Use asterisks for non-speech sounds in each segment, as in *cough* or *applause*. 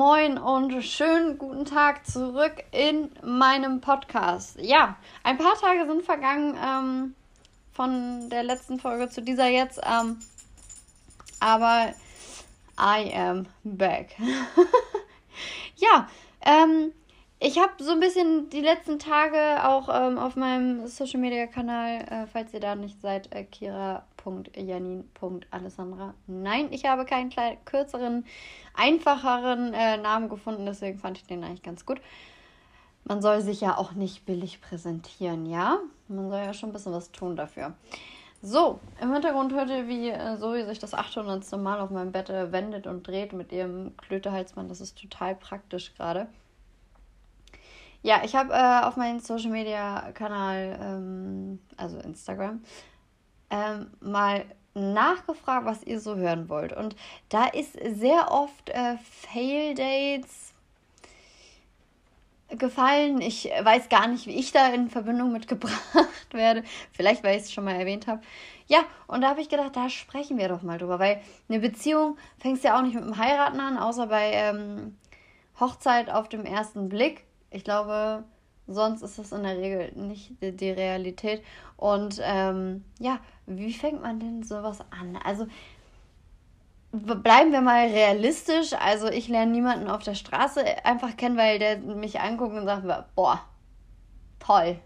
Moin und schönen guten Tag zurück in meinem Podcast. Ja, ein paar Tage sind vergangen ähm, von der letzten Folge zu dieser jetzt, ähm, aber I am back. *laughs* ja, ähm, ich habe so ein bisschen die letzten Tage auch ähm, auf meinem Social Media Kanal, äh, falls ihr da nicht seid, äh, kira.janin.alessandra. Nein, ich habe keinen kleinen, kürzeren einfacheren äh, Namen gefunden, deswegen fand ich den eigentlich ganz gut. Man soll sich ja auch nicht billig präsentieren, ja? Man soll ja schon ein bisschen was tun dafür. So, im Hintergrund hört ihr, wie äh, Zoe sich das 800. Mal auf meinem Bett äh, wendet und dreht mit ihrem Klötehalsband. Das ist total praktisch gerade. Ja, ich habe äh, auf meinem Social Media Kanal, ähm, also Instagram, ähm, mal nachgefragt, was ihr so hören wollt. Und da ist sehr oft äh, Fail Dates gefallen. Ich weiß gar nicht, wie ich da in Verbindung mit *laughs* gebracht werde. Vielleicht, weil ich es schon mal erwähnt habe. Ja, und da habe ich gedacht, da sprechen wir doch mal drüber, weil eine Beziehung fängst ja auch nicht mit dem Heiraten an, außer bei ähm, Hochzeit auf dem ersten Blick. Ich glaube, Sonst ist das in der Regel nicht die, Realität. Und ähm, ja, wie fängt man denn sowas an? Also bleiben wir mal realistisch. Also ich lerne niemanden auf der Straße einfach kennen, weil der mich anguckt und sagt, boah, toll.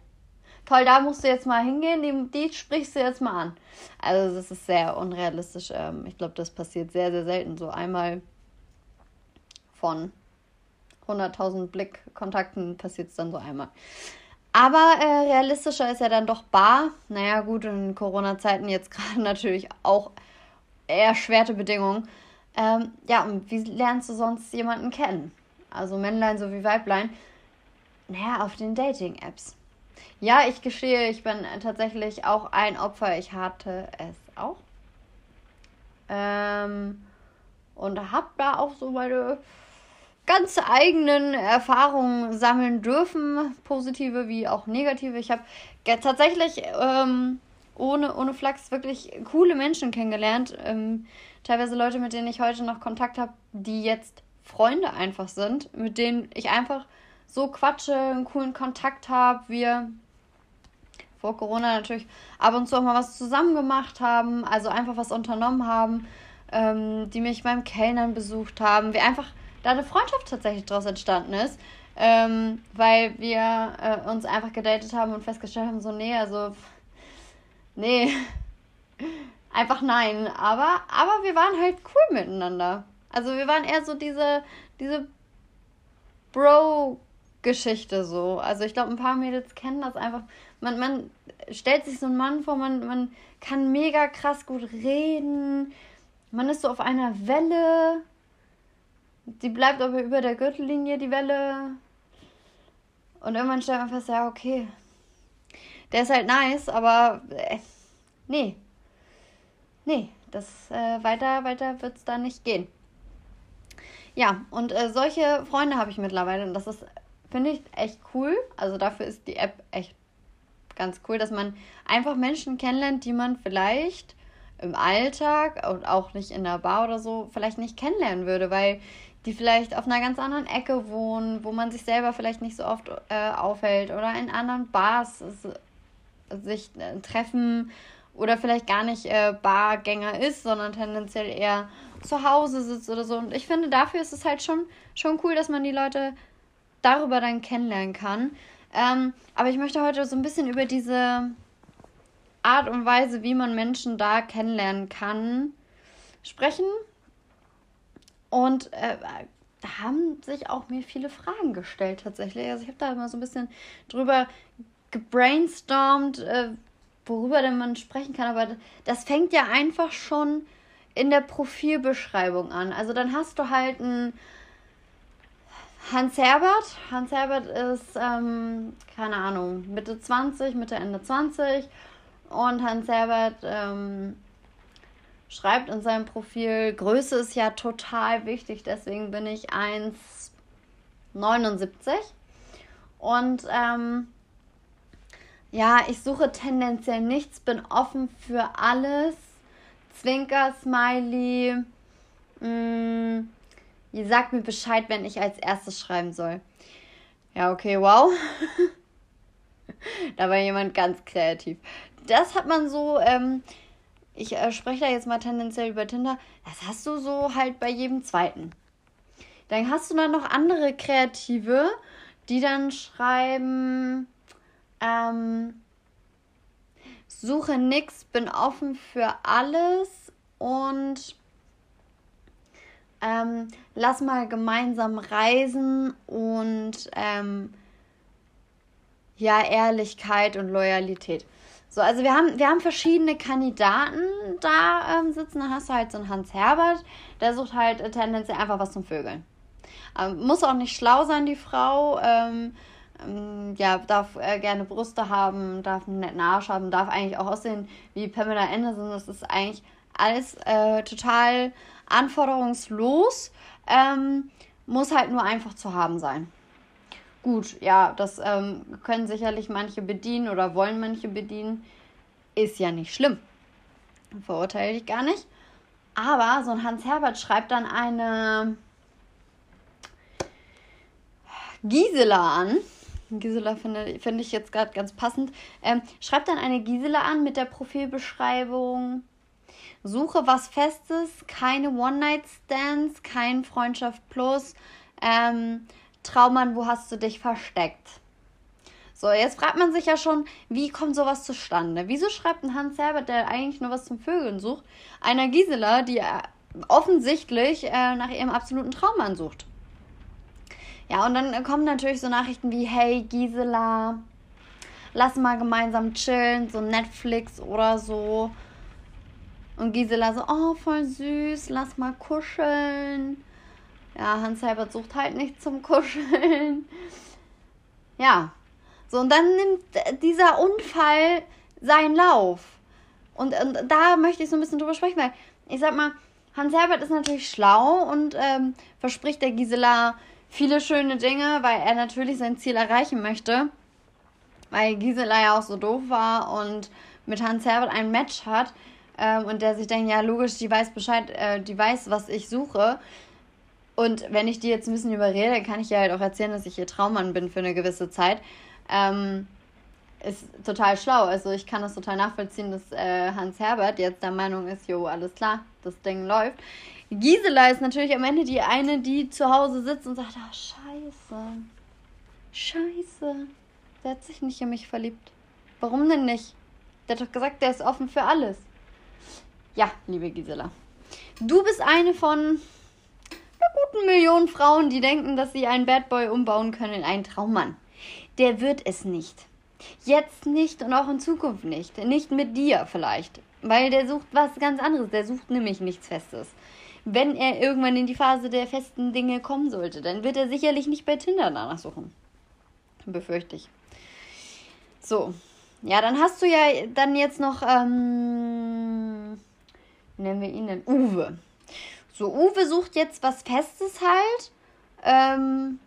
Toll, da musst du jetzt mal hingehen, die, die sprichst du jetzt mal an. Also das ist sehr unrealistisch. Ähm, ich glaube, das passiert sehr, sehr selten. So einmal von 100.000 Blickkontakten passiert es dann so einmal. Aber äh, realistischer ist ja dann doch bar. Naja, gut, in Corona-Zeiten jetzt *laughs* gerade natürlich auch erschwerte Bedingungen. Ähm, ja, und wie lernst du sonst jemanden kennen? Also Männlein sowie Weiblein. Naja, auf den Dating-Apps. Ja, ich gestehe, ich bin tatsächlich auch ein Opfer. Ich hatte es auch. Ähm, und habe da auch so meine ganz eigenen Erfahrungen sammeln dürfen, positive wie auch negative. Ich habe tatsächlich ähm, ohne, ohne Flachs wirklich coole Menschen kennengelernt. Ähm, teilweise Leute, mit denen ich heute noch Kontakt habe, die jetzt Freunde einfach sind, mit denen ich einfach so quatsche, einen coolen Kontakt habe. Wir vor Corona natürlich ab und zu auch mal was zusammen gemacht haben, also einfach was unternommen haben, ähm, die mich beim Kellnern besucht haben. Wir einfach da eine Freundschaft tatsächlich daraus entstanden ist. Ähm, weil wir äh, uns einfach gedatet haben und festgestellt haben, so, nee, also, nee, *laughs* einfach nein. Aber, aber wir waren halt cool miteinander. Also wir waren eher so diese, diese Bro-Geschichte so. Also ich glaube, ein paar Mädels kennen das einfach. Man, man stellt sich so einen Mann vor, man, man kann mega krass gut reden. Man ist so auf einer Welle. Die bleibt aber über der Gürtellinie, die Welle. Und irgendwann stellt man fest, ja, okay. Der ist halt nice, aber äh, nee. Nee, das äh, weiter, weiter wird es da nicht gehen. Ja, und äh, solche Freunde habe ich mittlerweile und das ist, finde ich, echt cool. Also dafür ist die App echt ganz cool, dass man einfach Menschen kennenlernt, die man vielleicht im Alltag und auch nicht in der Bar oder so vielleicht nicht kennenlernen würde, weil die vielleicht auf einer ganz anderen Ecke wohnen, wo man sich selber vielleicht nicht so oft äh, aufhält oder in anderen Bars sich äh, treffen oder vielleicht gar nicht äh, Bargänger ist, sondern tendenziell eher zu Hause sitzt oder so. Und ich finde, dafür ist es halt schon, schon cool, dass man die Leute darüber dann kennenlernen kann. Ähm, aber ich möchte heute so ein bisschen über diese Art und Weise, wie man Menschen da kennenlernen kann, sprechen. Und äh, da haben sich auch mir viele Fragen gestellt tatsächlich. Also ich habe da mal so ein bisschen drüber gebrainstormt, äh, worüber denn man sprechen kann. Aber das fängt ja einfach schon in der Profilbeschreibung an. Also dann hast du halt einen Hans Herbert. Hans Herbert ist, ähm, keine Ahnung, Mitte 20, Mitte, Ende 20. Und Hans Herbert ähm, schreibt in seinem Profil, Größe ist ja total wichtig, deswegen bin ich 1,79. Und ähm, ja, ich suche tendenziell nichts, bin offen für alles. Zwinker, Smiley. Mh, mm, Sag mir Bescheid, wenn ich als erstes schreiben soll. Ja, okay, wow. *laughs* da war jemand ganz kreativ. Das hat man so, ähm, ich äh, spreche da jetzt mal tendenziell über Tinder, das hast du so halt bei jedem zweiten. Dann hast du dann noch andere Kreative, die dann schreiben, ähm, suche nix, bin offen für alles und ähm, lass mal gemeinsam reisen und ähm, ja, Ehrlichkeit und Loyalität. So, also wir haben, wir haben verschiedene Kandidaten da ähm, sitzen. Da hast du halt so einen Hans Herbert, der sucht halt tendenziell einfach was zum Vögeln. Ähm, muss auch nicht schlau sein, die Frau. Ähm, ähm, ja, darf äh, gerne Brüste haben, darf einen netten Arsch haben, darf eigentlich auch aussehen wie Pamela Anderson. Das ist eigentlich alles äh, total anforderungslos. Ähm, muss halt nur einfach zu haben sein. Gut, ja, das ähm, können sicherlich manche bedienen oder wollen manche bedienen. Ist ja nicht schlimm. Verurteile ich gar nicht. Aber so ein Hans Herbert schreibt dann eine Gisela an. Gisela finde, finde ich jetzt gerade ganz passend. Ähm, schreibt dann eine Gisela an mit der Profilbeschreibung. Suche was Festes, keine One-Night-Stands, kein Freundschaft Plus. Ähm, Traummann, wo hast du dich versteckt? So, jetzt fragt man sich ja schon, wie kommt sowas zustande? Wieso schreibt ein Hans Herbert, der eigentlich nur was zum Vögeln sucht, einer Gisela, die äh, offensichtlich äh, nach ihrem absoluten Traummann sucht? Ja, und dann kommen natürlich so Nachrichten wie, hey Gisela, lass mal gemeinsam chillen, so Netflix oder so. Und Gisela so, oh, voll süß, lass mal kuscheln. Ja, Hans Herbert sucht halt nicht zum Kuscheln. Ja. So, und dann nimmt dieser Unfall seinen Lauf. Und, und da möchte ich so ein bisschen drüber sprechen, weil ich sag mal, Hans Herbert ist natürlich schlau und ähm, verspricht der Gisela viele schöne Dinge, weil er natürlich sein Ziel erreichen möchte. Weil Gisela ja auch so doof war und mit Hans Herbert ein Match hat. Ähm, und der sich denkt, ja, logisch, die weiß Bescheid, äh, die weiß, was ich suche. Und wenn ich die jetzt ein bisschen überrede, kann ich ja halt auch erzählen, dass ich ihr Traummann bin für eine gewisse Zeit. Ähm, ist total schlau. Also ich kann das total nachvollziehen, dass äh, Hans Herbert jetzt der Meinung ist, jo, alles klar, das Ding läuft. Gisela ist natürlich am Ende die eine, die zu Hause sitzt und sagt, ah, scheiße. Scheiße. Der hat sich nicht in mich verliebt. Warum denn nicht? Der hat doch gesagt, der ist offen für alles. Ja, liebe Gisela. Du bist eine von guten Million Frauen, die denken, dass sie einen Bad Boy umbauen können in einen Traummann. Der wird es nicht. Jetzt nicht und auch in Zukunft nicht. Nicht mit dir vielleicht. Weil der sucht was ganz anderes. Der sucht nämlich nichts Festes wenn er irgendwann in die Phase der festen Dinge kommen sollte, dann wird er sicherlich nicht bei Tinder danach suchen. Befürchte ich. So. Ja, dann hast du ja dann jetzt noch, ähm, nennen wir ihn denn? Uwe. So, Uwe sucht jetzt was Festes halt. Ähm,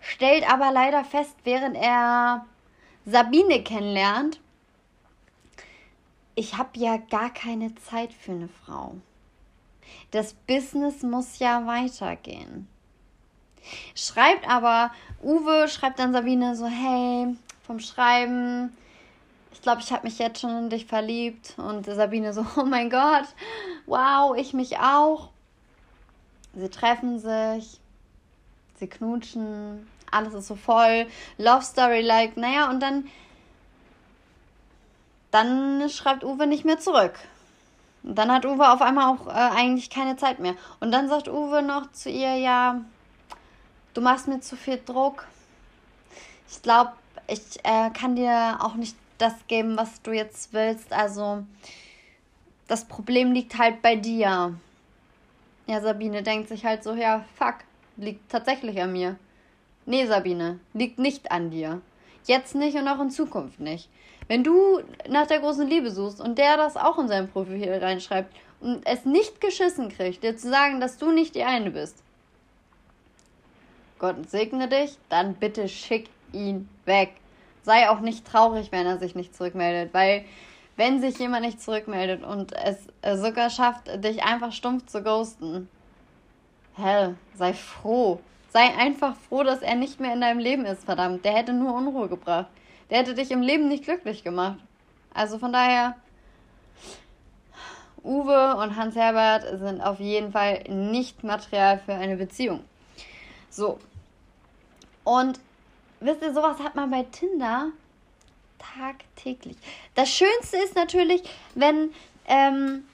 stellt aber leider fest, während er Sabine kennenlernt, ich habe ja gar keine Zeit für eine Frau. Das Business muss ja weitergehen. Schreibt aber, Uwe schreibt dann Sabine so, hey, vom Schreiben, ich glaube, ich habe mich jetzt schon in dich verliebt. Und Sabine so, oh mein Gott, wow, ich mich auch. Sie treffen sich, sie knutschen, alles ist so voll, Love Story like, naja, und dann, dann schreibt Uwe nicht mehr zurück. Und dann hat Uwe auf einmal auch äh, eigentlich keine Zeit mehr. Und dann sagt Uwe noch zu ihr, ja, du machst mir zu viel Druck. Ich glaube, ich äh, kann dir auch nicht das geben, was du jetzt willst. Also, das Problem liegt halt bei dir. Ja, Sabine denkt sich halt so, ja, fuck, liegt tatsächlich an mir. Nee, Sabine, liegt nicht an dir. Jetzt nicht und auch in Zukunft nicht. Wenn du nach der großen Liebe suchst und der das auch in sein Profil reinschreibt und es nicht geschissen kriegt, dir zu sagen, dass du nicht die eine bist, Gott segne dich, dann bitte schick ihn weg. Sei auch nicht traurig, wenn er sich nicht zurückmeldet, weil wenn sich jemand nicht zurückmeldet und es sogar schafft, dich einfach stumpf zu ghosten, hä, sei froh. Sei einfach froh, dass er nicht mehr in deinem Leben ist, verdammt. Der hätte nur Unruhe gebracht. Der hätte dich im Leben nicht glücklich gemacht. Also von daher, Uwe und Hans Herbert sind auf jeden Fall nicht Material für eine Beziehung. So. Und wisst ihr, sowas hat man bei Tinder tagtäglich. Das Schönste ist natürlich, wenn ähm,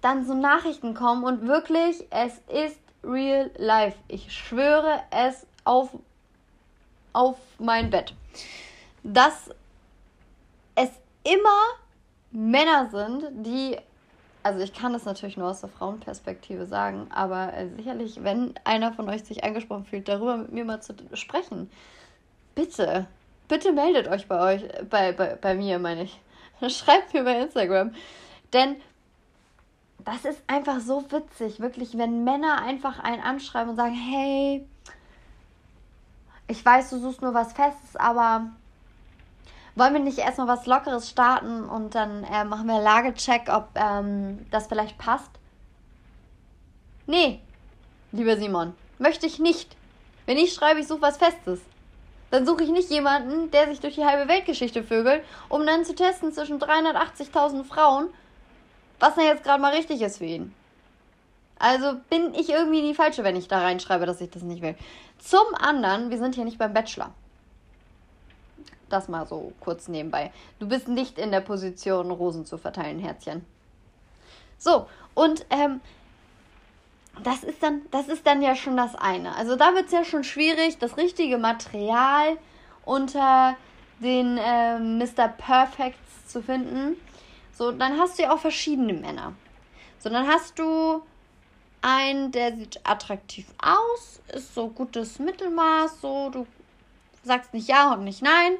dann so Nachrichten kommen und wirklich, es ist real life. Ich schwöre es auf, auf mein Bett. Dass es immer Männer sind, die, also ich kann das natürlich nur aus der Frauenperspektive sagen, aber äh, sicherlich, wenn einer von euch sich angesprochen fühlt, darüber mit mir mal zu sprechen, bitte, bitte meldet euch bei euch, bei, bei, bei mir, meine ich. *laughs* Schreibt mir bei Instagram. Denn das ist einfach so witzig, wirklich, wenn Männer einfach einen anschreiben und sagen, hey, ich weiß, du suchst nur was Festes, aber wollen wir nicht erstmal was Lockeres starten und dann äh, machen wir Lagecheck, ob ähm, das vielleicht passt? Nee, lieber Simon, möchte ich nicht. Wenn ich schreibe, ich suche was Festes, dann suche ich nicht jemanden, der sich durch die halbe Weltgeschichte vögelt, um dann zu testen zwischen 380.000 Frauen, was denn jetzt gerade mal richtig ist für ihn. Also bin ich irgendwie die Falsche, wenn ich da reinschreibe, dass ich das nicht will. Zum anderen, wir sind hier nicht beim Bachelor. Das mal so kurz nebenbei. Du bist nicht in der Position, Rosen zu verteilen, Herzchen. So, und ähm, das ist dann, das ist dann ja schon das eine. Also da wird es ja schon schwierig, das richtige Material unter den äh, Mr. Perfects zu finden. So, dann hast du ja auch verschiedene Männer. So, dann hast du einen, der sieht attraktiv aus, ist so gutes Mittelmaß, so du sagst nicht ja und nicht nein.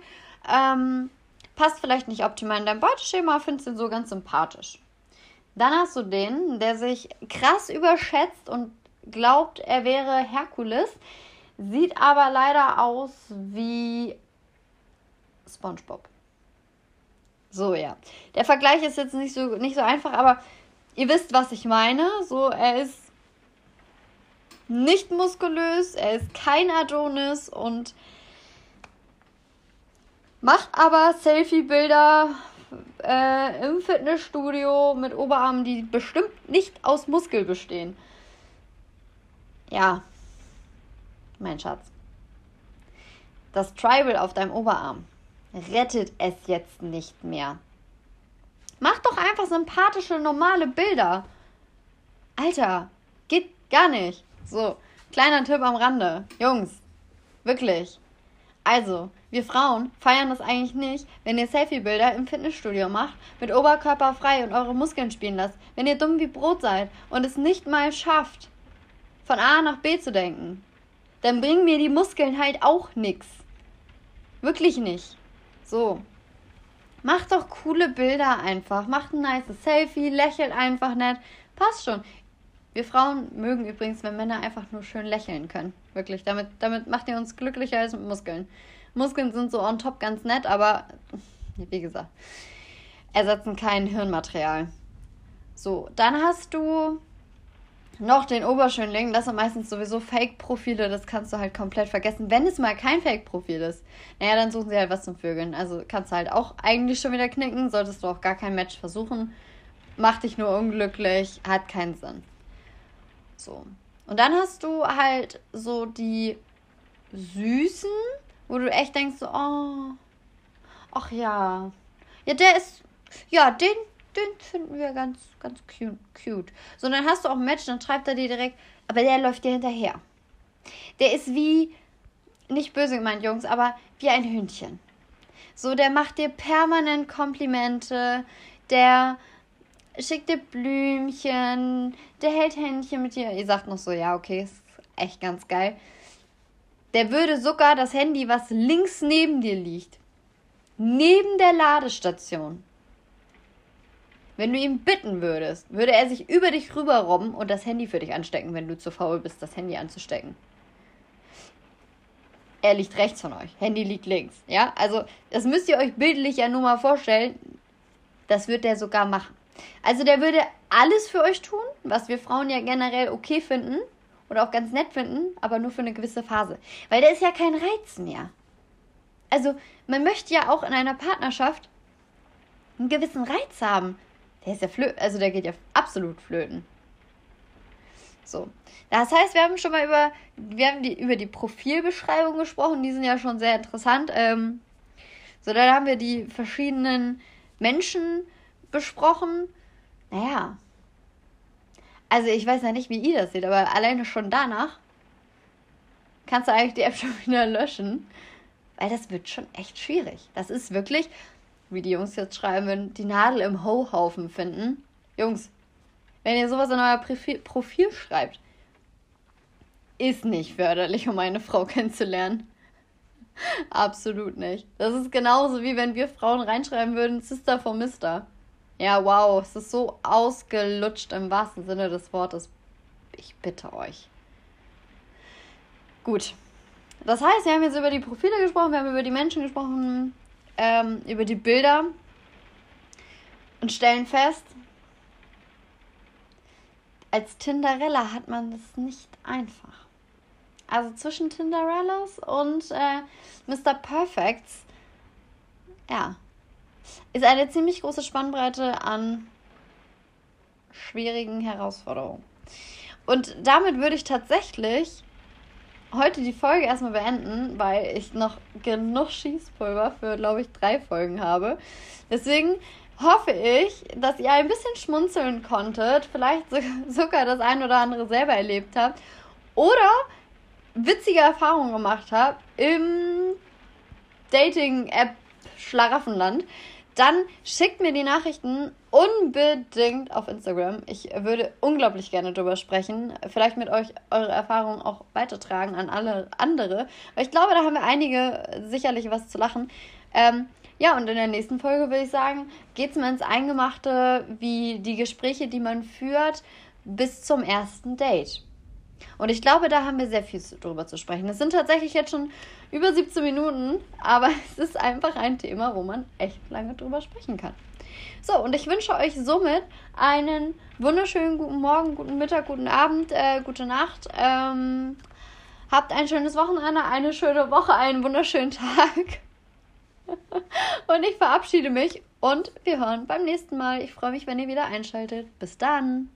Ähm, passt vielleicht nicht optimal in dein Beuteschema, findest ihn so ganz sympathisch. Dann hast du den, der sich krass überschätzt und glaubt, er wäre Herkules, sieht aber leider aus wie SpongeBob. So, ja. Der Vergleich ist jetzt nicht so, nicht so einfach, aber ihr wisst, was ich meine. So, er ist nicht muskulös, er ist kein Adonis und macht aber Selfie-Bilder äh, im Fitnessstudio mit Oberarmen, die bestimmt nicht aus Muskel bestehen. Ja, mein Schatz. Das Tribal auf deinem Oberarm rettet es jetzt nicht mehr. Mach doch einfach sympathische, normale Bilder. Alter, geht gar nicht. So, kleiner Tipp am Rande. Jungs, wirklich. Also, wir Frauen feiern das eigentlich nicht, wenn ihr Selfie-Bilder im Fitnessstudio macht, mit Oberkörper frei und eure Muskeln spielen lasst. Wenn ihr dumm wie Brot seid und es nicht mal schafft, von A nach B zu denken, dann bringen mir die Muskeln halt auch nix. Wirklich nicht. So. Macht doch coole Bilder einfach. Macht ein nice Selfie, lächelt einfach nett. Passt schon. Wir Frauen mögen übrigens, wenn Männer einfach nur schön lächeln können. Wirklich. Damit, damit macht ihr uns glücklicher als mit Muskeln. Muskeln sind so on top ganz nett, aber wie gesagt, ersetzen kein Hirnmaterial. So, dann hast du noch den Oberschönling. Das sind meistens sowieso Fake-Profile. Das kannst du halt komplett vergessen. Wenn es mal kein Fake-Profil ist, naja, dann suchen sie halt was zum Vögeln. Also kannst du halt auch eigentlich schon wieder knicken. Solltest du auch gar kein Match versuchen. Macht dich nur unglücklich. Hat keinen Sinn. So. Und dann hast du halt so die süßen, wo du echt denkst, so, oh, ach ja. Ja, der ist, ja, den, den finden wir ganz, ganz cute. So, dann hast du auch ein Match, dann schreibt er dir direkt, aber der läuft dir hinterher. Der ist wie, nicht böse gemeint, Jungs, aber wie ein Hündchen. So, der macht dir permanent Komplimente, der schickt dir Blümchen, der hält Händchen mit dir. Ihr sagt noch so, ja, okay, ist echt ganz geil. Der würde sogar das Handy, was links neben dir liegt, neben der Ladestation, wenn du ihn bitten würdest, würde er sich über dich rüberrobben und das Handy für dich anstecken, wenn du zu faul bist, das Handy anzustecken. Er liegt rechts von euch, Handy liegt links. Ja, also das müsst ihr euch bildlich ja nur mal vorstellen. Das wird der sogar machen. Also der würde alles für euch tun, was wir Frauen ja generell okay finden, oder auch ganz nett finden, aber nur für eine gewisse Phase. Weil der ist ja kein Reiz mehr. Also, man möchte ja auch in einer Partnerschaft einen gewissen Reiz haben. Der ist ja flöten, also der geht ja absolut flöten. So. Das heißt, wir haben schon mal über, wir haben die, über die Profilbeschreibung gesprochen, die sind ja schon sehr interessant. Ähm, so, dann haben wir die verschiedenen Menschen besprochen. Naja. Also ich weiß ja nicht, wie ihr das seht, aber alleine schon danach kannst du eigentlich die App *laughs* schon wieder löschen. Weil das wird schon echt schwierig. Das ist wirklich, wie die Jungs jetzt schreiben, die Nadel im Ho-Haufen finden. Jungs, wenn ihr sowas in euer Profil schreibt, ist nicht förderlich, um eine Frau *laughs* kennenzulernen. Absolut nicht. Das ist genauso wie wenn wir Frauen reinschreiben würden, Sister for Mister. Ja, wow, es ist so ausgelutscht im wahrsten Sinne des Wortes. Ich bitte euch. Gut. Das heißt, wir haben jetzt über die Profile gesprochen, wir haben über die Menschen gesprochen, ähm, über die Bilder und stellen fest, als Tinderella hat man das nicht einfach. Also zwischen Tinderellas und äh, Mr. Perfects, ja, ist eine ziemlich große Spannbreite an schwierigen Herausforderungen. Und damit würde ich tatsächlich heute die Folge erstmal beenden, weil ich noch genug Schießpulver für, glaube ich, drei Folgen habe. Deswegen hoffe ich, dass ihr ein bisschen schmunzeln konntet, vielleicht *laughs* sogar das ein oder andere selber erlebt habt oder witzige Erfahrungen gemacht habt im Dating-App Schlaraffenland dann schickt mir die Nachrichten unbedingt auf Instagram. Ich würde unglaublich gerne darüber sprechen. Vielleicht mit euch eure Erfahrungen auch weitertragen an alle andere. Weil ich glaube, da haben wir einige sicherlich was zu lachen. Ähm, ja, und in der nächsten Folge würde ich sagen, geht es mal ins Eingemachte, wie die Gespräche, die man führt, bis zum ersten Date. Und ich glaube, da haben wir sehr viel drüber zu sprechen. Es sind tatsächlich jetzt schon über 17 Minuten, aber *laughs* es ist einfach ein Thema, wo man echt lange drüber sprechen kann. So, und ich wünsche euch somit einen wunderschönen guten Morgen, guten Mittag, guten Abend, äh, gute Nacht. Ähm, habt ein schönes Wochenende, eine schöne Woche, einen wunderschönen Tag. *laughs* und ich verabschiede mich und wir hören beim nächsten Mal. Ich freue mich, wenn ihr wieder einschaltet. Bis dann.